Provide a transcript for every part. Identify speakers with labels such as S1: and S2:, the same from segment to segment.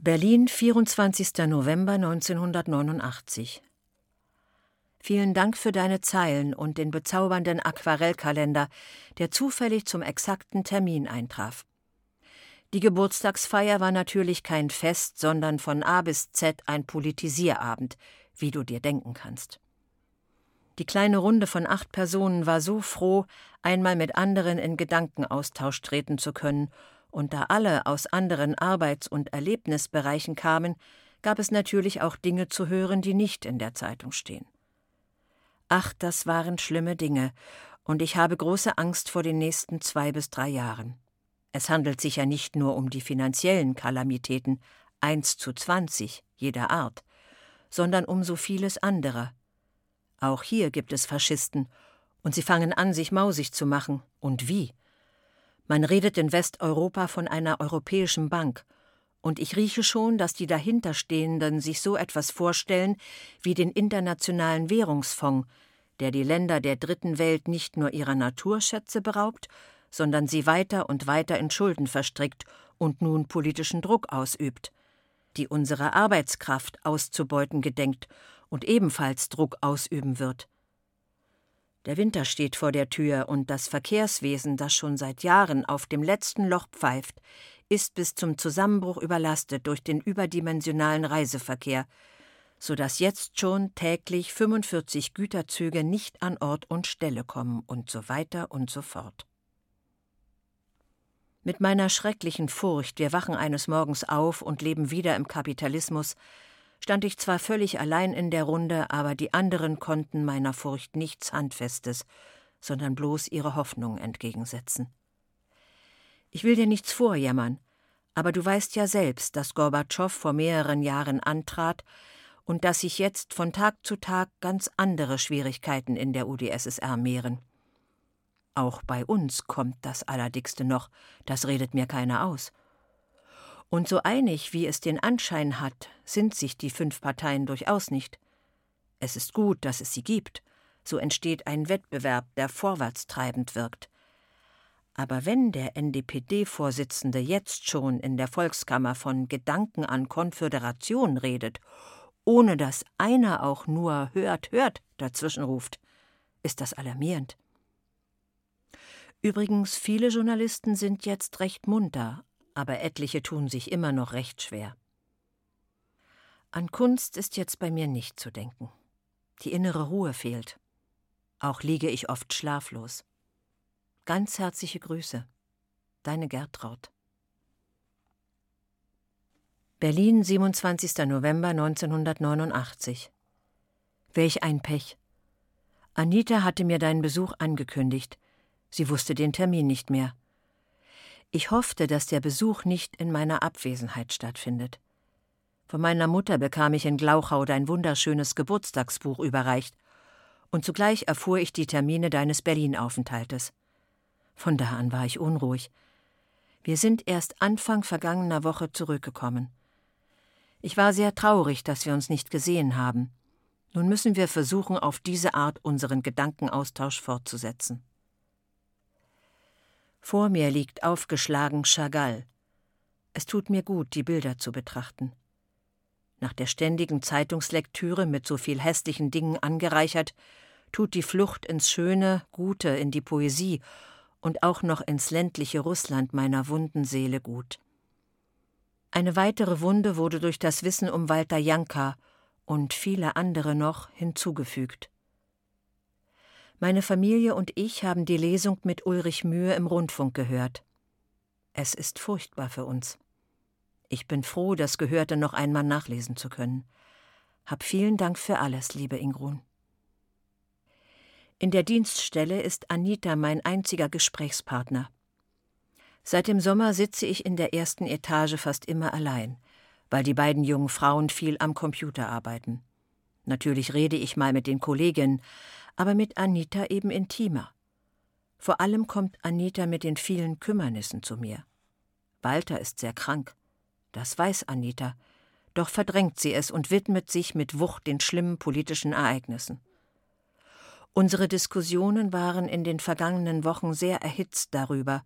S1: Berlin, 24. November 1989. Vielen Dank für deine Zeilen und den bezaubernden Aquarellkalender, der zufällig zum exakten Termin eintraf. Die Geburtstagsfeier war natürlich kein Fest, sondern von A bis Z ein Politisierabend, wie du dir denken kannst. Die kleine Runde von acht Personen war so froh, einmal mit anderen in Gedankenaustausch treten zu können und da alle aus anderen Arbeits- und Erlebnisbereichen kamen, gab es natürlich auch Dinge zu hören, die nicht in der Zeitung stehen. Ach, das waren schlimme Dinge, und ich habe große Angst vor den nächsten zwei bis drei Jahren. Es handelt sich ja nicht nur um die finanziellen Kalamitäten, eins zu zwanzig jeder Art, sondern um so vieles andere. Auch hier gibt es Faschisten, und sie fangen an, sich mausig zu machen, und wie? Man redet in Westeuropa von einer europäischen Bank, und ich rieche schon, dass die dahinterstehenden sich so etwas vorstellen wie den Internationalen Währungsfonds, der die Länder der dritten Welt nicht nur ihrer Naturschätze beraubt, sondern sie weiter und weiter in Schulden verstrickt und nun politischen Druck ausübt, die unsere Arbeitskraft auszubeuten gedenkt und ebenfalls Druck ausüben wird. Der Winter steht vor der Tür und das Verkehrswesen, das schon seit Jahren auf dem letzten Loch pfeift, ist bis zum Zusammenbruch überlastet durch den überdimensionalen Reiseverkehr, so dass jetzt schon täglich 45 Güterzüge nicht an Ort und Stelle kommen und so weiter und so fort. Mit meiner schrecklichen Furcht, wir wachen eines Morgens auf und leben wieder im Kapitalismus, stand ich zwar völlig allein in der Runde, aber die anderen konnten meiner Furcht nichts Handfestes, sondern bloß ihre Hoffnung entgegensetzen. Ich will dir nichts vorjammern, aber du weißt ja selbst, dass Gorbatschow vor mehreren Jahren antrat und dass sich jetzt von Tag zu Tag ganz andere Schwierigkeiten in der UdSSR mehren. Auch bei uns kommt das Allerdickste noch, das redet mir keiner aus. Und so einig, wie es den Anschein hat, sind sich die fünf Parteien durchaus nicht. Es ist gut, dass es sie gibt, so entsteht ein Wettbewerb, der vorwärtstreibend wirkt. Aber wenn der NDPD-Vorsitzende jetzt schon in der Volkskammer von Gedanken an Konföderation redet, ohne dass einer auch nur hört, hört dazwischenruft, ist das alarmierend. Übrigens, viele Journalisten sind jetzt recht munter, aber etliche tun sich immer noch recht schwer. An Kunst ist jetzt bei mir nicht zu denken. Die innere Ruhe fehlt. Auch liege ich oft schlaflos. Ganz herzliche Grüße. Deine Gertraud. Berlin, 27. November 1989. Welch ein Pech. Anita hatte mir deinen Besuch angekündigt. Sie wusste den Termin nicht mehr. Ich hoffte, dass der Besuch nicht in meiner Abwesenheit stattfindet. Von meiner Mutter bekam ich in Glauchau dein wunderschönes Geburtstagsbuch überreicht, und zugleich erfuhr ich die Termine deines Berlin-Aufenthaltes. Von da an war ich unruhig. Wir sind erst Anfang vergangener Woche zurückgekommen. Ich war sehr traurig, dass wir uns nicht gesehen haben. Nun müssen wir versuchen, auf diese Art unseren Gedankenaustausch fortzusetzen. Vor mir liegt aufgeschlagen Chagall. Es tut mir gut, die Bilder zu betrachten. Nach der ständigen Zeitungslektüre mit so viel hässlichen Dingen angereichert, tut die Flucht ins Schöne, Gute, in die Poesie und auch noch ins ländliche Russland meiner wunden Seele gut. Eine weitere Wunde wurde durch das Wissen um Walter Janka und viele andere noch hinzugefügt. Meine Familie und ich haben die Lesung mit Ulrich Mühe im Rundfunk gehört. Es ist furchtbar für uns. Ich bin froh, das Gehörte noch einmal nachlesen zu können. Hab vielen Dank für alles, liebe Ingrun. In der Dienststelle ist Anita mein einziger Gesprächspartner. Seit dem Sommer sitze ich in der ersten Etage fast immer allein, weil die beiden jungen Frauen viel am Computer arbeiten. Natürlich rede ich mal mit den Kolleginnen, aber mit Anita eben intimer. Vor allem kommt Anita mit den vielen Kümmernissen zu mir. Walter ist sehr krank. Das weiß Anita, doch verdrängt sie es und widmet sich mit Wucht den schlimmen politischen Ereignissen. Unsere Diskussionen waren in den vergangenen Wochen sehr erhitzt darüber,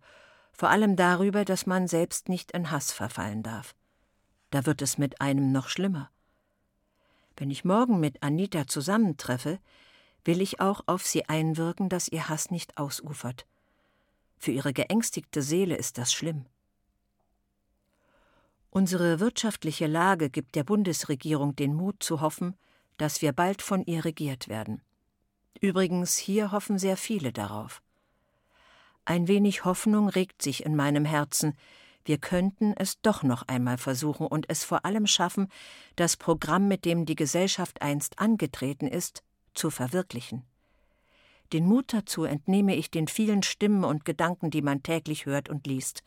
S1: vor allem darüber, dass man selbst nicht in Hass verfallen darf. da wird es mit einem noch schlimmer. Wenn ich morgen mit Anita zusammentreffe, will ich auch auf sie einwirken, dass ihr Hass nicht ausufert. Für ihre geängstigte Seele ist das schlimm. Unsere wirtschaftliche Lage gibt der Bundesregierung den Mut zu hoffen, dass wir bald von ihr regiert werden. Übrigens, hier hoffen sehr viele darauf. Ein wenig Hoffnung regt sich in meinem Herzen, wir könnten es doch noch einmal versuchen und es vor allem schaffen, das Programm, mit dem die Gesellschaft einst angetreten ist, zu verwirklichen. Den Mut dazu entnehme ich den vielen Stimmen und Gedanken, die man täglich hört und liest,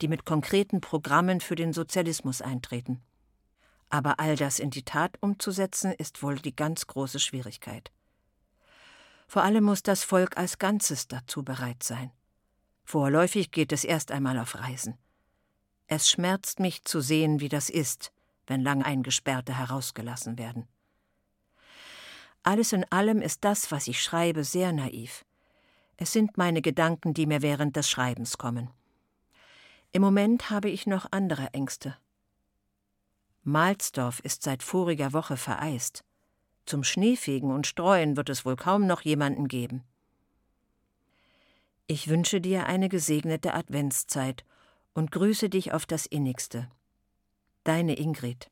S1: die mit konkreten Programmen für den Sozialismus eintreten. Aber all das in die Tat umzusetzen, ist wohl die ganz große Schwierigkeit. Vor allem muss das Volk als Ganzes dazu bereit sein. Vorläufig geht es erst einmal auf Reisen. Es schmerzt mich zu sehen, wie das ist, wenn lang Eingesperrte herausgelassen werden. Alles in allem ist das, was ich schreibe, sehr naiv. Es sind meine Gedanken, die mir während des Schreibens kommen. Im Moment habe ich noch andere Ängste. Malzdorf ist seit voriger Woche vereist. Zum Schneefegen und Streuen wird es wohl kaum noch jemanden geben. Ich wünsche dir eine gesegnete Adventszeit und grüße dich auf das innigste. Deine Ingrid.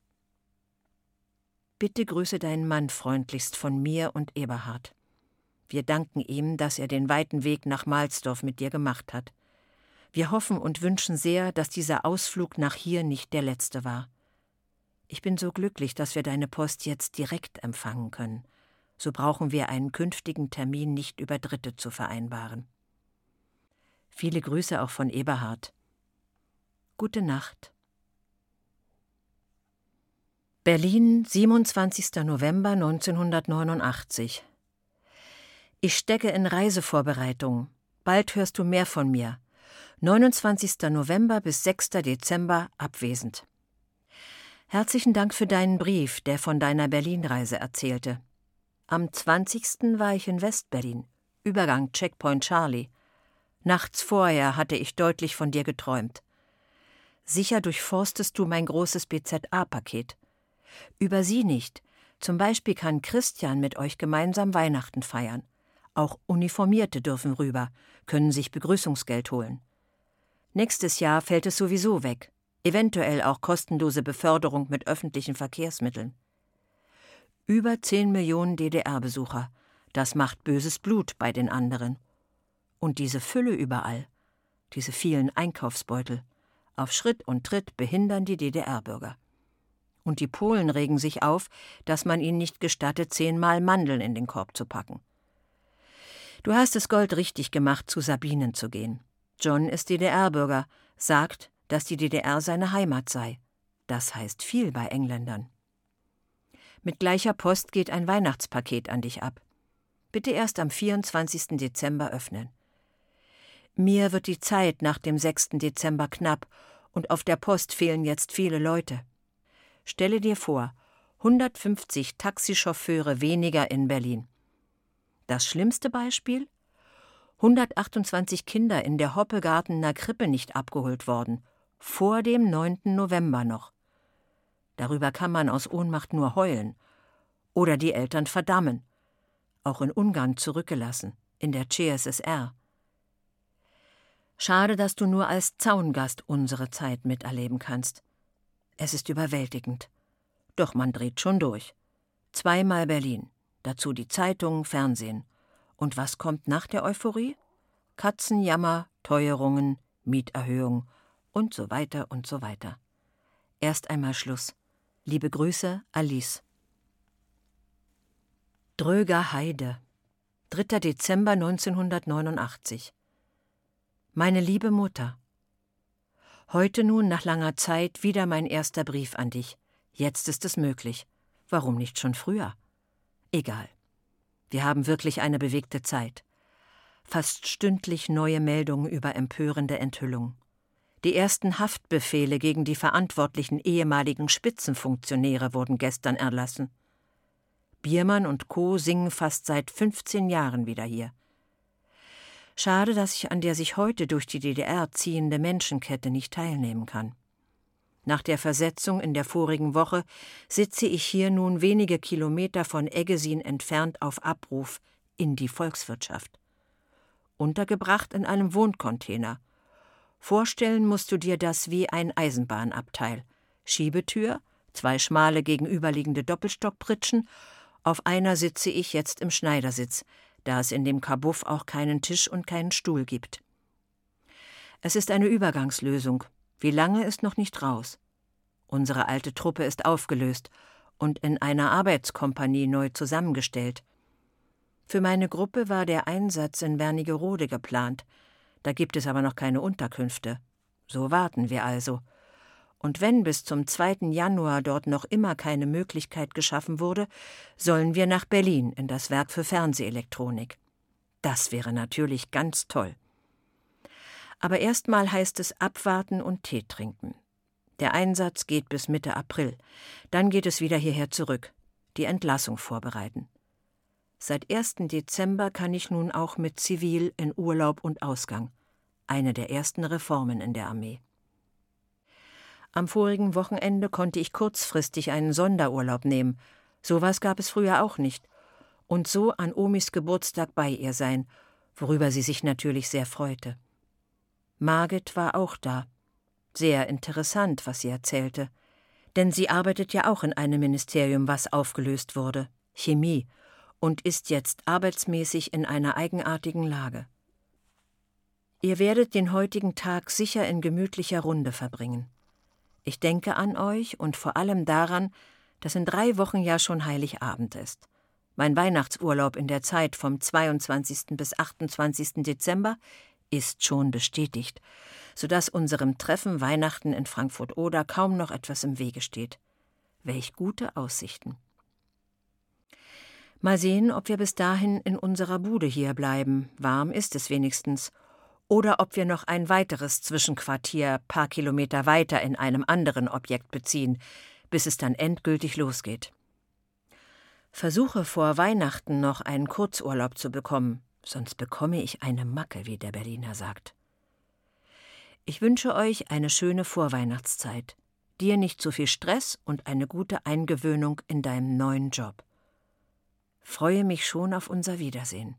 S1: Bitte grüße deinen Mann freundlichst von mir und Eberhard. Wir danken ihm, dass er den weiten Weg nach Malsdorf mit dir gemacht hat. Wir hoffen und wünschen sehr, dass dieser Ausflug nach hier nicht der letzte war. Ich bin so glücklich, dass wir deine Post jetzt direkt empfangen können. So brauchen wir einen künftigen Termin nicht über Dritte zu vereinbaren. Viele Grüße auch von Eberhard. Gute Nacht. Berlin, 27. November 1989. Ich stecke in Reisevorbereitungen. Bald hörst du mehr von mir. 29. November bis 6. Dezember abwesend. Herzlichen Dank für deinen Brief, der von deiner Berlin-Reise erzählte. Am 20. war ich in Westberlin, Übergang Checkpoint Charlie. Nachts vorher hatte ich deutlich von dir geträumt. Sicher durchforstest du mein großes BZA-Paket. Über sie nicht. Zum Beispiel kann Christian mit euch gemeinsam Weihnachten feiern. Auch Uniformierte dürfen rüber, können sich Begrüßungsgeld holen. Nächstes Jahr fällt es sowieso weg. Eventuell auch kostenlose Beförderung mit öffentlichen Verkehrsmitteln. Über 10 Millionen DDR-Besucher. Das macht böses Blut bei den anderen. Und diese Fülle überall. Diese vielen Einkaufsbeutel. Auf Schritt und Tritt behindern die DDR-Bürger. Und die Polen regen sich auf, dass man ihnen nicht gestattet, zehnmal Mandeln in den Korb zu packen. Du hast es Gold richtig gemacht, zu Sabinen zu gehen. John ist DDR-Bürger, sagt, dass die DDR seine Heimat sei. Das heißt viel bei Engländern. Mit gleicher Post geht ein Weihnachtspaket an dich ab. Bitte erst am 24. Dezember öffnen. Mir wird die Zeit nach dem 6. Dezember knapp und auf der Post fehlen jetzt viele Leute. Stelle dir vor, 150 Taxichauffeure weniger in Berlin. Das schlimmste Beispiel? 128 Kinder in der Hoppegartener Krippe nicht abgeholt worden, vor dem 9. November noch. Darüber kann man aus Ohnmacht nur heulen oder die Eltern verdammen, auch in Ungarn zurückgelassen, in der CSSR. Schade, dass du nur als Zaungast unsere Zeit miterleben kannst. Es ist überwältigend. Doch man dreht schon durch. Zweimal Berlin, dazu die Zeitung, Fernsehen. Und was kommt nach der Euphorie? Katzenjammer, Teuerungen, Mieterhöhung und so weiter und so weiter. Erst einmal Schluss. Liebe Grüße, Alice. Dröger Heide, 3. Dezember 1989. Meine liebe Mutter, heute nun nach langer Zeit wieder mein erster Brief an dich. Jetzt ist es möglich. Warum nicht schon früher? Egal. Wir haben wirklich eine bewegte Zeit. Fast stündlich neue Meldungen über empörende Enthüllungen. Die ersten Haftbefehle gegen die verantwortlichen ehemaligen Spitzenfunktionäre wurden gestern erlassen. Biermann und Co. singen fast seit 15 Jahren wieder hier. Schade, dass ich an der sich heute durch die DDR ziehende Menschenkette nicht teilnehmen kann. Nach der Versetzung in der vorigen Woche sitze ich hier nun wenige Kilometer von Eggesin entfernt auf Abruf in die Volkswirtschaft. Untergebracht in einem Wohncontainer. Vorstellen musst du dir das wie ein Eisenbahnabteil. Schiebetür, zwei schmale gegenüberliegende Doppelstockpritschen, auf einer sitze ich jetzt im Schneidersitz, da es in dem Kabuff auch keinen Tisch und keinen Stuhl gibt. Es ist eine Übergangslösung, wie lange ist noch nicht raus. Unsere alte Truppe ist aufgelöst und in einer Arbeitskompanie neu zusammengestellt. Für meine Gruppe war der Einsatz in Wernigerode geplant. Da gibt es aber noch keine Unterkünfte. So warten wir also. Und wenn bis zum 2. Januar dort noch immer keine Möglichkeit geschaffen wurde, sollen wir nach Berlin in das Werk für Fernsehelektronik. Das wäre natürlich ganz toll. Aber erstmal heißt es abwarten und Tee trinken. Der Einsatz geht bis Mitte April. Dann geht es wieder hierher zurück. Die Entlassung vorbereiten. Seit 1. Dezember kann ich nun auch mit Zivil in Urlaub und Ausgang. Eine der ersten Reformen in der Armee. Am vorigen Wochenende konnte ich kurzfristig einen Sonderurlaub nehmen. Sowas gab es früher auch nicht. Und so an Omis Geburtstag bei ihr sein, worüber sie sich natürlich sehr freute. Margit war auch da. Sehr interessant, was sie erzählte. Denn sie arbeitet ja auch in einem Ministerium, was aufgelöst wurde, Chemie, und ist jetzt arbeitsmäßig in einer eigenartigen Lage. Ihr werdet den heutigen Tag sicher in gemütlicher Runde verbringen. Ich denke an euch und vor allem daran, dass in drei Wochen ja schon Heiligabend ist. Mein Weihnachtsurlaub in der Zeit vom 22. bis 28. Dezember ist schon bestätigt, so dass unserem Treffen Weihnachten in Frankfurt oder kaum noch etwas im Wege steht. Welch gute Aussichten. Mal sehen, ob wir bis dahin in unserer Bude hier bleiben. Warm ist es wenigstens. Oder ob wir noch ein weiteres Zwischenquartier paar Kilometer weiter in einem anderen Objekt beziehen, bis es dann endgültig losgeht. Versuche vor Weihnachten noch einen Kurzurlaub zu bekommen sonst bekomme ich eine Macke, wie der Berliner sagt. Ich wünsche euch eine schöne Vorweihnachtszeit, dir nicht zu viel Stress und eine gute Eingewöhnung in deinem neuen Job. Freue mich schon auf unser Wiedersehen.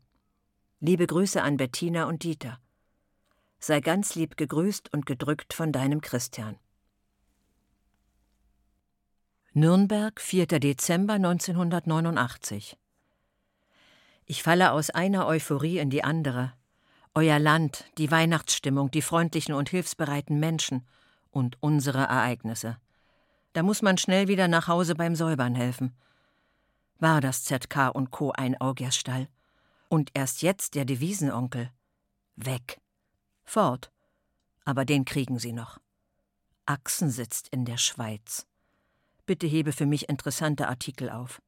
S1: Liebe Grüße an Bettina und Dieter. Sei ganz lieb gegrüßt und gedrückt von deinem Christian. Nürnberg, 4. Dezember 1989 ich falle aus einer Euphorie in die andere. Euer Land, die Weihnachtsstimmung, die freundlichen und hilfsbereiten Menschen und unsere Ereignisse. Da muss man schnell wieder nach Hause beim Säubern helfen. War das ZK und Co. ein Augiersstall? Und erst jetzt der Devisenonkel. Weg. Fort. Aber den kriegen sie noch. Axen sitzt in der Schweiz. Bitte hebe für mich interessante Artikel auf.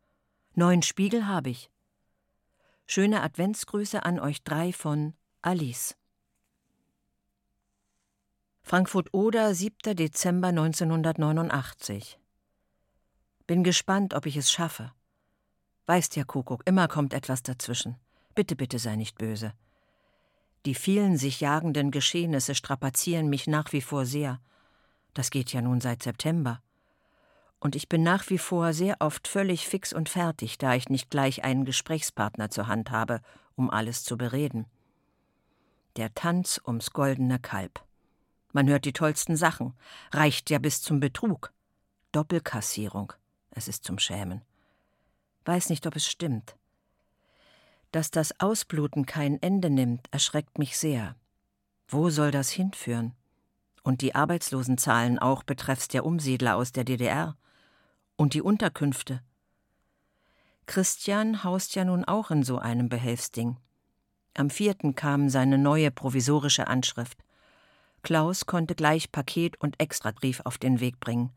S1: Neuen Spiegel habe ich. Schöne Adventsgrüße an euch drei von Alice. Frankfurt Oder, 7. Dezember 1989. Bin gespannt, ob ich es schaffe. Weißt ja, Kuckuck, immer kommt etwas dazwischen. Bitte, bitte sei nicht böse. Die vielen sich jagenden Geschehnisse strapazieren mich nach wie vor sehr. Das geht ja nun seit September und ich bin nach wie vor sehr oft völlig fix und fertig, da ich nicht gleich einen Gesprächspartner zur Hand habe, um alles zu bereden. Der Tanz ums goldene Kalb. Man hört die tollsten Sachen, reicht ja bis zum Betrug. Doppelkassierung, es ist zum Schämen. Weiß nicht, ob es stimmt. Dass das Ausbluten kein Ende nimmt, erschreckt mich sehr. Wo soll das hinführen? Und die Arbeitslosenzahlen auch betreffs der Umsiedler aus der DDR? Und die Unterkünfte. Christian haust ja nun auch in so einem Behelfsding. Am vierten kam seine neue provisorische Anschrift. Klaus konnte gleich Paket und Extrabrief auf den Weg bringen.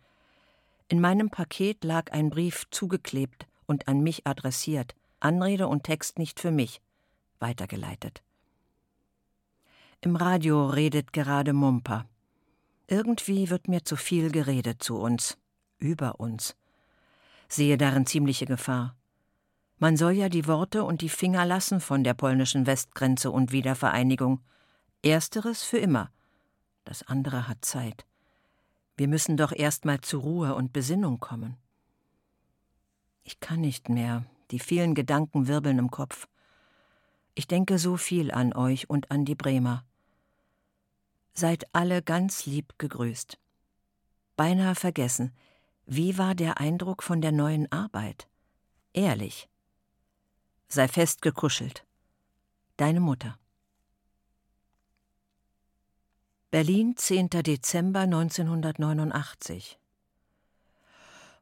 S1: In meinem Paket lag ein Brief zugeklebt und an mich adressiert, Anrede und Text nicht für mich, weitergeleitet. Im Radio redet gerade Mumper. Irgendwie wird mir zu viel geredet zu uns, über uns sehe darin ziemliche Gefahr. Man soll ja die Worte und die Finger lassen von der polnischen Westgrenze und Wiedervereinigung. Ersteres für immer. Das andere hat Zeit. Wir müssen doch erst mal zur Ruhe und Besinnung kommen. Ich kann nicht mehr, die vielen Gedanken wirbeln im Kopf. Ich denke so viel an euch und an die Bremer. Seid alle ganz lieb gegrüßt. Beinahe vergessen, wie war der Eindruck von der neuen Arbeit? Ehrlich. Sei fest gekuschelt. Deine Mutter. Berlin, 10. Dezember 1989.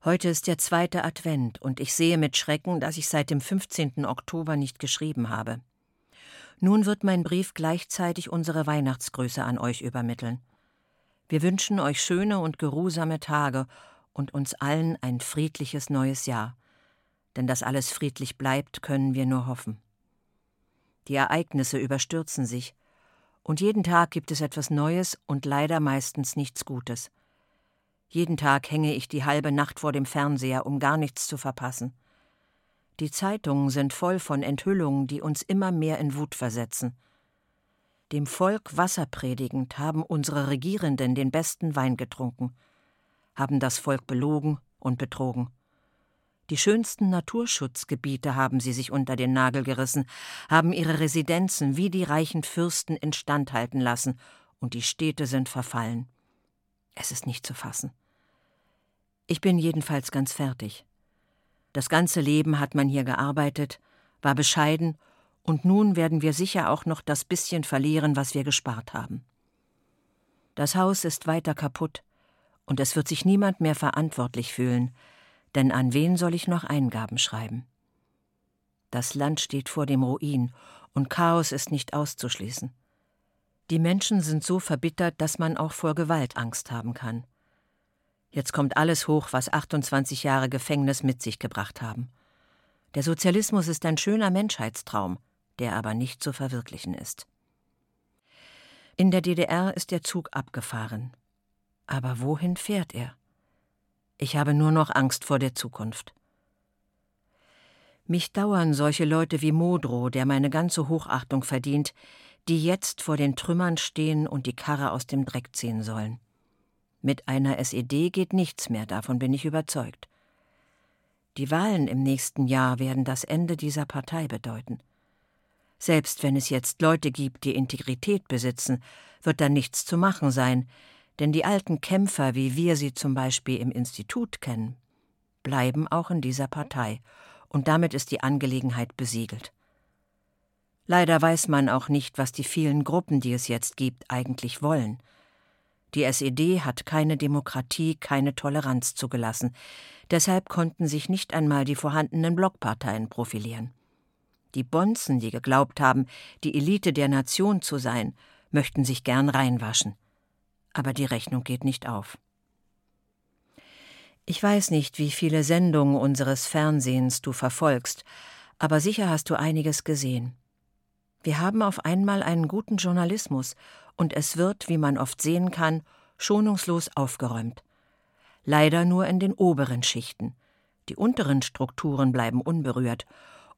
S1: Heute ist der zweite Advent und ich sehe mit Schrecken, dass ich seit dem 15. Oktober nicht geschrieben habe. Nun wird mein Brief gleichzeitig unsere Weihnachtsgrüße an euch übermitteln. Wir wünschen euch schöne und geruhsame Tage und uns allen ein friedliches neues Jahr. Denn dass alles friedlich bleibt, können wir nur hoffen. Die Ereignisse überstürzen sich, und jeden Tag gibt es etwas Neues und leider meistens nichts Gutes. Jeden Tag hänge ich die halbe Nacht vor dem Fernseher, um gar nichts zu verpassen. Die Zeitungen sind voll von Enthüllungen, die uns immer mehr in Wut versetzen. Dem Volk Wasser predigend haben unsere Regierenden den besten Wein getrunken, haben das Volk belogen und betrogen. Die schönsten Naturschutzgebiete haben sie sich unter den Nagel gerissen, haben ihre Residenzen wie die reichen Fürsten instand halten lassen, und die Städte sind verfallen. Es ist nicht zu fassen. Ich bin jedenfalls ganz fertig. Das ganze Leben hat man hier gearbeitet, war bescheiden, und nun werden wir sicher auch noch das bisschen verlieren, was wir gespart haben. Das Haus ist weiter kaputt, und es wird sich niemand mehr verantwortlich fühlen, denn an wen soll ich noch Eingaben schreiben? Das Land steht vor dem Ruin, und Chaos ist nicht auszuschließen. Die Menschen sind so verbittert, dass man auch vor Gewalt Angst haben kann. Jetzt kommt alles hoch, was 28 Jahre Gefängnis mit sich gebracht haben. Der Sozialismus ist ein schöner Menschheitstraum, der aber nicht zu verwirklichen ist. In der DDR ist der Zug abgefahren. Aber wohin fährt er? Ich habe nur noch Angst vor der Zukunft. Mich dauern solche Leute wie Modrow, der meine ganze Hochachtung verdient, die jetzt vor den Trümmern stehen und die Karre aus dem Dreck ziehen sollen. Mit einer SED geht nichts mehr, davon bin ich überzeugt. Die Wahlen im nächsten Jahr werden das Ende dieser Partei bedeuten. Selbst wenn es jetzt Leute gibt, die Integrität besitzen, wird da nichts zu machen sein, denn die alten Kämpfer, wie wir sie zum Beispiel im Institut kennen, bleiben auch in dieser Partei, und damit ist die Angelegenheit besiegelt. Leider weiß man auch nicht, was die vielen Gruppen, die es jetzt gibt, eigentlich wollen. Die SED hat keine Demokratie, keine Toleranz zugelassen. Deshalb konnten sich nicht einmal die vorhandenen Blockparteien profilieren. Die Bonzen, die geglaubt haben, die Elite der Nation zu sein, möchten sich gern reinwaschen. Aber die Rechnung geht nicht auf. Ich weiß nicht, wie viele Sendungen unseres Fernsehens du verfolgst, aber sicher hast du einiges gesehen. Wir haben auf einmal einen guten Journalismus und es wird, wie man oft sehen kann, schonungslos aufgeräumt. Leider nur in den oberen Schichten. Die unteren Strukturen bleiben unberührt,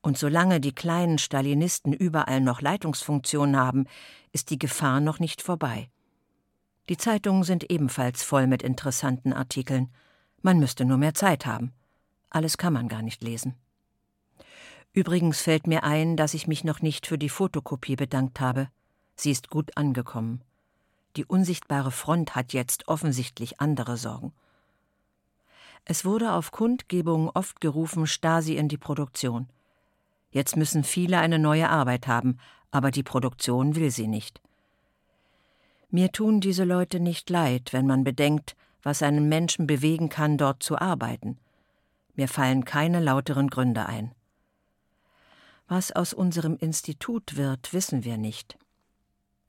S1: und solange die kleinen Stalinisten überall noch Leitungsfunktionen haben, ist die Gefahr noch nicht vorbei. Die Zeitungen sind ebenfalls voll mit interessanten Artikeln. Man müsste nur mehr Zeit haben. Alles kann man gar nicht lesen. Übrigens fällt mir ein, dass ich mich noch nicht für die Fotokopie bedankt habe. Sie ist gut angekommen. Die unsichtbare Front hat jetzt offensichtlich andere Sorgen. Es wurde auf Kundgebungen oft gerufen, Stasi in die Produktion. Jetzt müssen viele eine neue Arbeit haben, aber die Produktion will sie nicht. Mir tun diese Leute nicht leid, wenn man bedenkt, was einen Menschen bewegen kann, dort zu arbeiten. Mir fallen keine lauteren Gründe ein. Was aus unserem Institut wird, wissen wir nicht.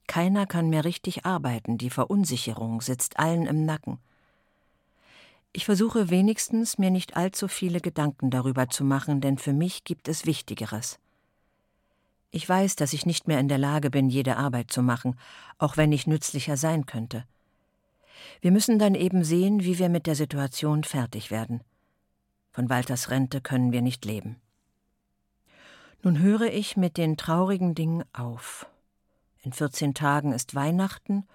S1: Keiner kann mehr richtig arbeiten, die Verunsicherung sitzt allen im Nacken. Ich versuche wenigstens, mir nicht allzu viele Gedanken darüber zu machen, denn für mich gibt es Wichtigeres. Ich weiß, dass ich nicht mehr in der Lage bin, jede Arbeit zu machen, auch wenn ich nützlicher sein könnte. Wir müssen dann eben sehen, wie wir mit der Situation fertig werden. Von Walters Rente können wir nicht leben. Nun höre ich mit den traurigen Dingen auf. In 14 Tagen ist Weihnachten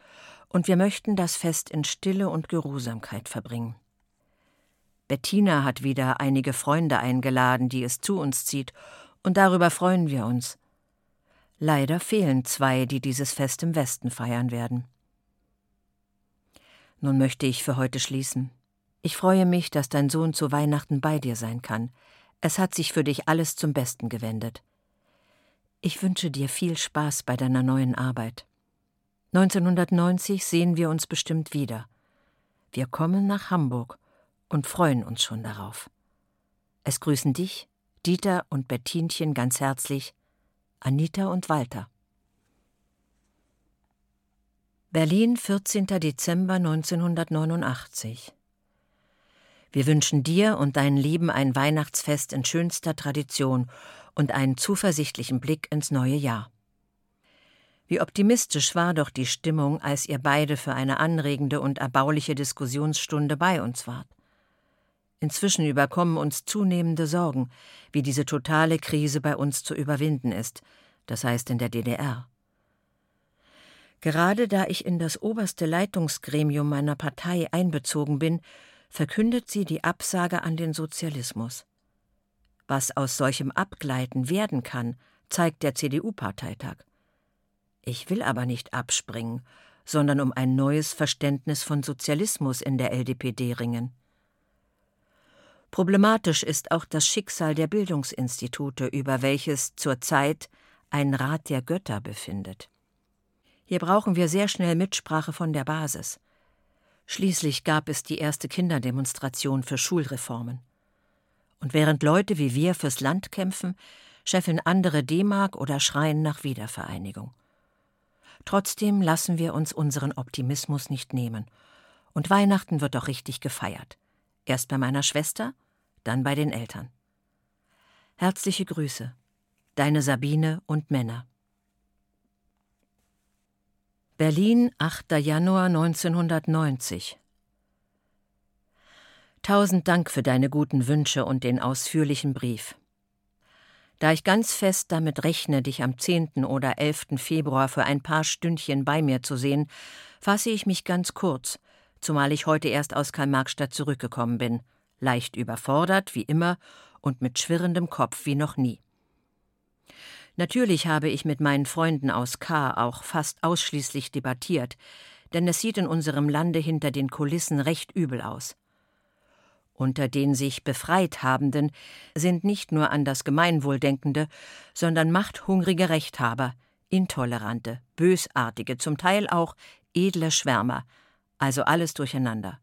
S1: und wir möchten das Fest in Stille und Geruhsamkeit verbringen. Bettina hat wieder einige Freunde eingeladen, die es zu uns zieht, und darüber freuen wir uns. Leider fehlen zwei, die dieses Fest im Westen feiern werden. Nun möchte ich für heute schließen. Ich freue mich, dass dein Sohn zu Weihnachten bei dir sein kann. Es hat sich für dich alles zum Besten gewendet. Ich wünsche dir viel Spaß bei deiner neuen Arbeit. 1990 sehen wir uns bestimmt wieder. Wir kommen nach Hamburg und freuen uns schon darauf. Es grüßen dich, Dieter und Bettinchen ganz herzlich, Anita und Walter. Berlin, 14. Dezember 1989. Wir wünschen dir und deinen Lieben ein Weihnachtsfest in schönster Tradition und einen zuversichtlichen Blick ins neue Jahr. Wie optimistisch war doch die Stimmung, als ihr beide für eine anregende und erbauliche Diskussionsstunde bei uns wart. Inzwischen überkommen uns zunehmende Sorgen, wie diese totale Krise bei uns zu überwinden ist, das heißt in der DDR. Gerade da ich in das oberste Leitungsgremium meiner Partei einbezogen bin, verkündet sie die Absage an den Sozialismus. Was aus solchem Abgleiten werden kann, zeigt der CDU-Parteitag. Ich will aber nicht abspringen, sondern um ein neues Verständnis von Sozialismus in der LDPD ringen. Problematisch ist auch das Schicksal der Bildungsinstitute, über welches zurzeit ein Rat der Götter befindet. Hier brauchen wir sehr schnell Mitsprache von der Basis. Schließlich gab es die erste Kinderdemonstration für Schulreformen. Und während Leute wie wir fürs Land kämpfen, scheffeln andere D-Mark oder schreien nach Wiedervereinigung. Trotzdem lassen wir uns unseren Optimismus nicht nehmen. Und Weihnachten wird doch richtig gefeiert. Erst bei meiner Schwester, dann bei den Eltern. Herzliche Grüße. Deine Sabine und Männer. Berlin, 8. Januar 1990. Tausend Dank für deine guten Wünsche und den ausführlichen Brief. Da ich ganz fest damit rechne, dich am 10. oder 11. Februar für ein paar Stündchen bei mir zu sehen, fasse ich mich ganz kurz, zumal ich heute erst aus Karl-Marx-Stadt zurückgekommen bin, leicht überfordert wie immer und mit schwirrendem Kopf wie noch nie. Natürlich habe ich mit meinen Freunden aus K auch fast ausschließlich debattiert, denn es sieht in unserem Lande hinter den Kulissen recht übel aus. Unter den sich befreit Habenden sind nicht nur an das Gemeinwohl denkende, sondern machthungrige Rechthaber, intolerante, bösartige, zum Teil auch edle Schwärmer, also alles durcheinander.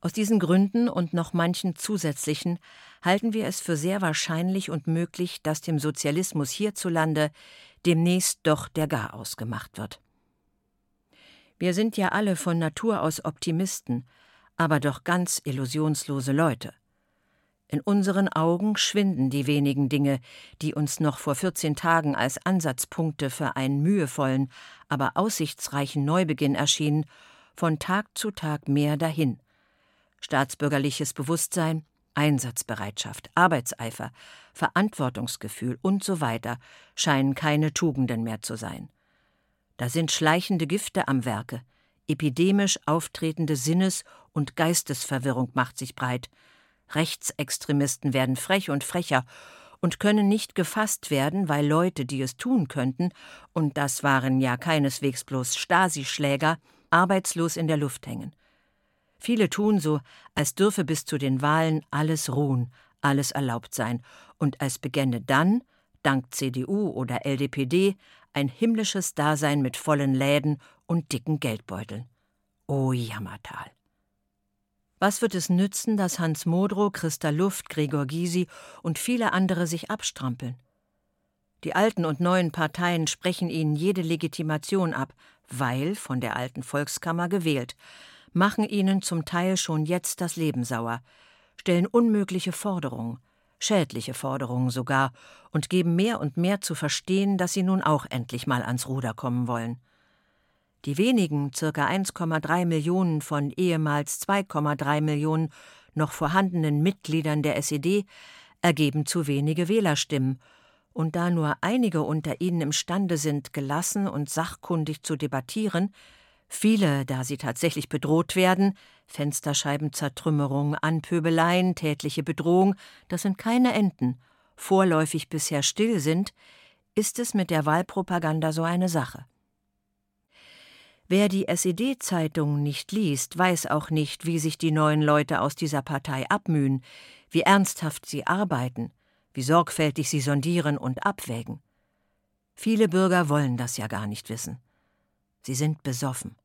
S1: Aus diesen Gründen und noch manchen zusätzlichen halten wir es für sehr wahrscheinlich und möglich, dass dem Sozialismus hierzulande demnächst doch der Garaus gemacht wird. Wir sind ja alle von Natur aus Optimisten, aber doch ganz illusionslose Leute. In unseren Augen schwinden die wenigen Dinge, die uns noch vor 14 Tagen als Ansatzpunkte für einen mühevollen, aber aussichtsreichen Neubeginn erschienen, von Tag zu Tag mehr dahin. Staatsbürgerliches Bewusstsein, Einsatzbereitschaft, Arbeitseifer, Verantwortungsgefühl und so weiter scheinen keine Tugenden mehr zu sein. Da sind schleichende Gifte am Werke, epidemisch auftretende Sinnes- und Geistesverwirrung macht sich breit. Rechtsextremisten werden frech und frecher und können nicht gefasst werden, weil Leute, die es tun könnten, und das waren ja keineswegs bloß Stasi-Schläger, arbeitslos in der Luft hängen. Viele tun so, als dürfe bis zu den Wahlen alles ruhen, alles erlaubt sein, und als begänne dann, dank CDU oder LDPD, ein himmlisches Dasein mit vollen Läden und dicken Geldbeuteln. O Jammertal! Was wird es nützen, dass Hans Modrow, Christa Luft, Gregor Gysi und viele andere sich abstrampeln? Die alten und neuen Parteien sprechen ihnen jede Legitimation ab, weil von der alten Volkskammer gewählt, machen ihnen zum Teil schon jetzt das Leben sauer, stellen unmögliche Forderungen, schädliche Forderungen sogar, und geben mehr und mehr zu verstehen, dass sie nun auch endlich mal ans Ruder kommen wollen. Die wenigen, circa 1,3 Millionen von ehemals 2,3 Millionen noch vorhandenen Mitgliedern der SED ergeben zu wenige Wählerstimmen, und da nur einige unter ihnen imstande sind, gelassen und sachkundig zu debattieren, Viele, da sie tatsächlich bedroht werden, Fensterscheibenzertrümmerung, Anpöbeleien, tätliche Bedrohung, das sind keine Enden, vorläufig bisher still sind, ist es mit der Wahlpropaganda so eine Sache. Wer die SED-Zeitung nicht liest, weiß auch nicht, wie sich die neuen Leute aus dieser Partei abmühen, wie ernsthaft sie arbeiten, wie sorgfältig sie sondieren und abwägen. Viele Bürger wollen das ja gar nicht wissen. Sie sind besoffen.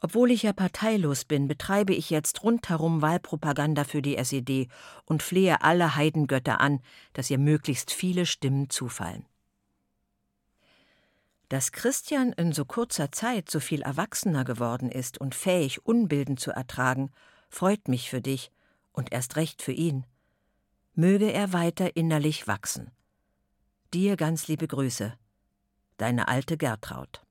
S1: Obwohl ich ja parteilos bin, betreibe ich jetzt rundherum Wahlpropaganda für die SED und flehe alle Heidengötter an, dass ihr möglichst viele Stimmen zufallen. Dass Christian in so kurzer Zeit so viel erwachsener geworden ist und fähig, Unbilden zu ertragen, freut mich für dich und erst recht für ihn. Möge er weiter innerlich wachsen. Dir ganz liebe Grüße. Deine alte Gertraud.